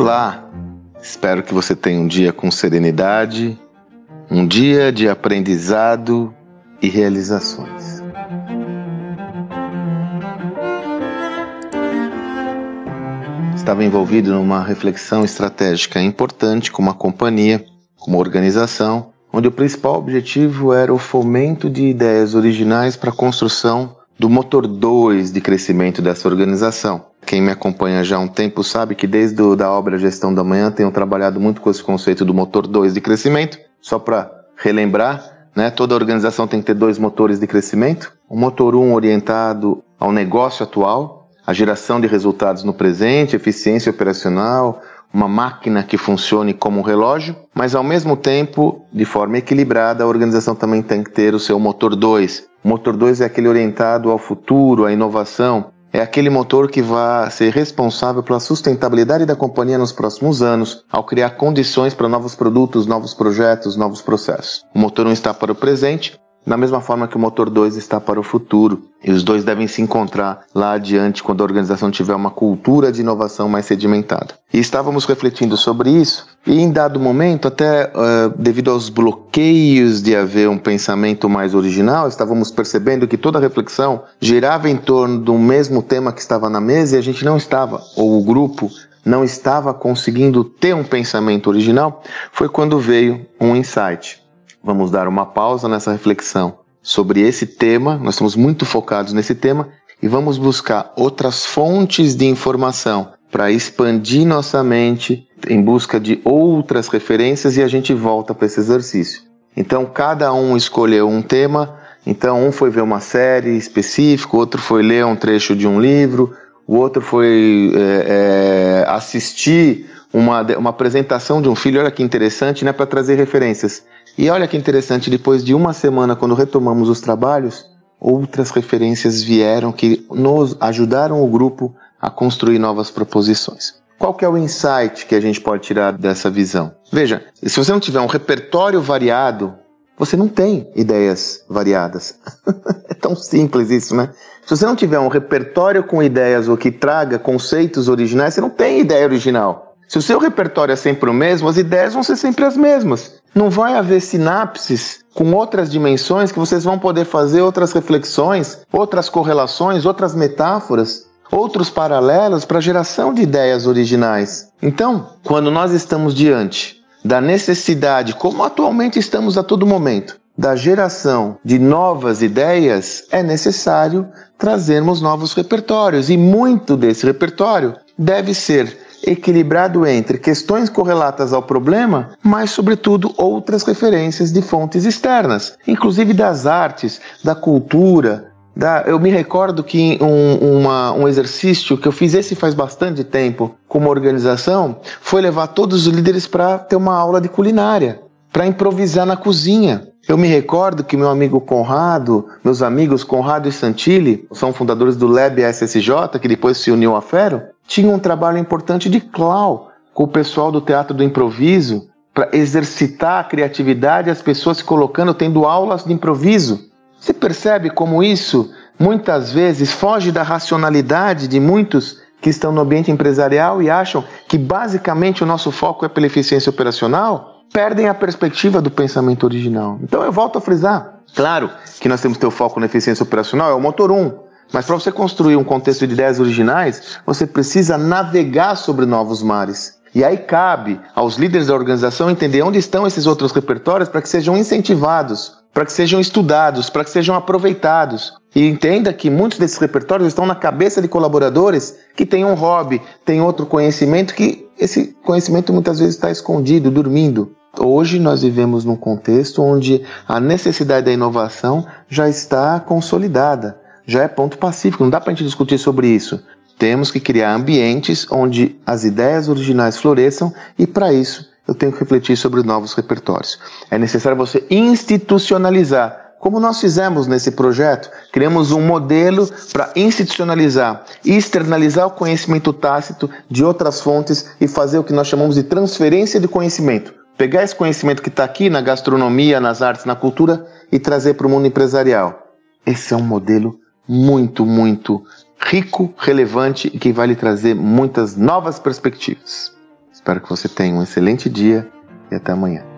Olá! Espero que você tenha um dia com serenidade, um dia de aprendizado e realizações. Estava envolvido numa reflexão estratégica importante com uma companhia, com uma organização, onde o principal objetivo era o fomento de ideias originais para a construção do motor 2 de crescimento dessa organização. Quem me acompanha já há um tempo sabe que desde a da obra Gestão da Manhã tenho trabalhado muito com esse conceito do motor 2 de crescimento. Só para relembrar, né, toda organização tem que ter dois motores de crescimento. O motor 1 um orientado ao negócio atual, a geração de resultados no presente, eficiência operacional, uma máquina que funcione como um relógio, mas ao mesmo tempo, de forma equilibrada, a organização também tem que ter o seu motor 2. O motor 2 é aquele orientado ao futuro, à inovação, é aquele motor que vai ser responsável pela sustentabilidade da companhia nos próximos anos, ao criar condições para novos produtos, novos projetos, novos processos. O motor 1 está para o presente, da mesma forma que o motor 2 está para o futuro. E os dois devem se encontrar lá adiante quando a organização tiver uma cultura de inovação mais sedimentada. E estávamos refletindo sobre isso, e em dado momento, até uh, devido aos bloqueios de haver um pensamento mais original, estávamos percebendo que toda a reflexão girava em torno do mesmo tema que estava na mesa e a gente não estava, ou o grupo não estava conseguindo ter um pensamento original, foi quando veio um insight. Vamos dar uma pausa nessa reflexão sobre esse tema, nós estamos muito focados nesse tema e vamos buscar outras fontes de informação para expandir nossa mente em busca de outras referências e a gente volta para esse exercício. Então, cada um escolheu um tema. Então, um foi ver uma série específica, outro foi ler um trecho de um livro, o outro foi é, é, assistir uma, uma apresentação de um filho. Olha que interessante, né? Para trazer referências. E olha que interessante, depois de uma semana, quando retomamos os trabalhos, outras referências vieram que nos ajudaram o grupo a construir novas proposições. Qual que é o insight que a gente pode tirar dessa visão? Veja, se você não tiver um repertório variado, você não tem ideias variadas. é tão simples isso, né? Se você não tiver um repertório com ideias ou que traga conceitos originais, você não tem ideia original. Se o seu repertório é sempre o mesmo, as ideias vão ser sempre as mesmas. Não vai haver sinapses com outras dimensões que vocês vão poder fazer outras reflexões, outras correlações, outras metáforas, outros paralelos para a geração de ideias originais. Então, quando nós estamos diante da necessidade, como atualmente estamos a todo momento, da geração de novas ideias, é necessário trazermos novos repertórios e muito desse repertório deve ser equilibrado entre questões correlatas ao problema, mas, sobretudo, outras referências de fontes externas, inclusive das artes, da cultura. Da... Eu me recordo que um, uma, um exercício que eu fiz esse faz bastante tempo com uma organização foi levar todos os líderes para ter uma aula de culinária, para improvisar na cozinha. Eu me recordo que meu amigo Conrado, meus amigos Conrado e Santilli, são fundadores do Lab SSJ, que depois se uniu à Fero, tinham um trabalho importante de clown com o pessoal do Teatro do Improviso para exercitar a criatividade, as pessoas se colocando, tendo aulas de improviso. Você percebe como isso muitas vezes foge da racionalidade de muitos que estão no ambiente empresarial e acham que basicamente o nosso foco é pela eficiência operacional? perdem a perspectiva do pensamento original. Então eu volto a frisar. Claro que nós temos que ter o foco na eficiência operacional, é o motor 1. Mas para você construir um contexto de ideias originais, você precisa navegar sobre novos mares. E aí cabe aos líderes da organização entender onde estão esses outros repertórios para que sejam incentivados, para que sejam estudados, para que sejam aproveitados. E entenda que muitos desses repertórios estão na cabeça de colaboradores que têm um hobby, têm outro conhecimento que esse conhecimento muitas vezes está escondido, dormindo. Hoje nós vivemos num contexto onde a necessidade da inovação já está consolidada, já é ponto pacífico, não dá para a gente discutir sobre isso. Temos que criar ambientes onde as ideias originais floresçam e para isso eu tenho que refletir sobre novos repertórios. É necessário você institucionalizar como nós fizemos nesse projeto, criamos um modelo para institucionalizar e externalizar o conhecimento tácito de outras fontes e fazer o que nós chamamos de transferência de conhecimento pegar esse conhecimento que está aqui na gastronomia, nas artes, na cultura e trazer para o mundo empresarial. Esse é um modelo muito, muito rico, relevante e que vai lhe trazer muitas novas perspectivas. Espero que você tenha um excelente dia e até amanhã.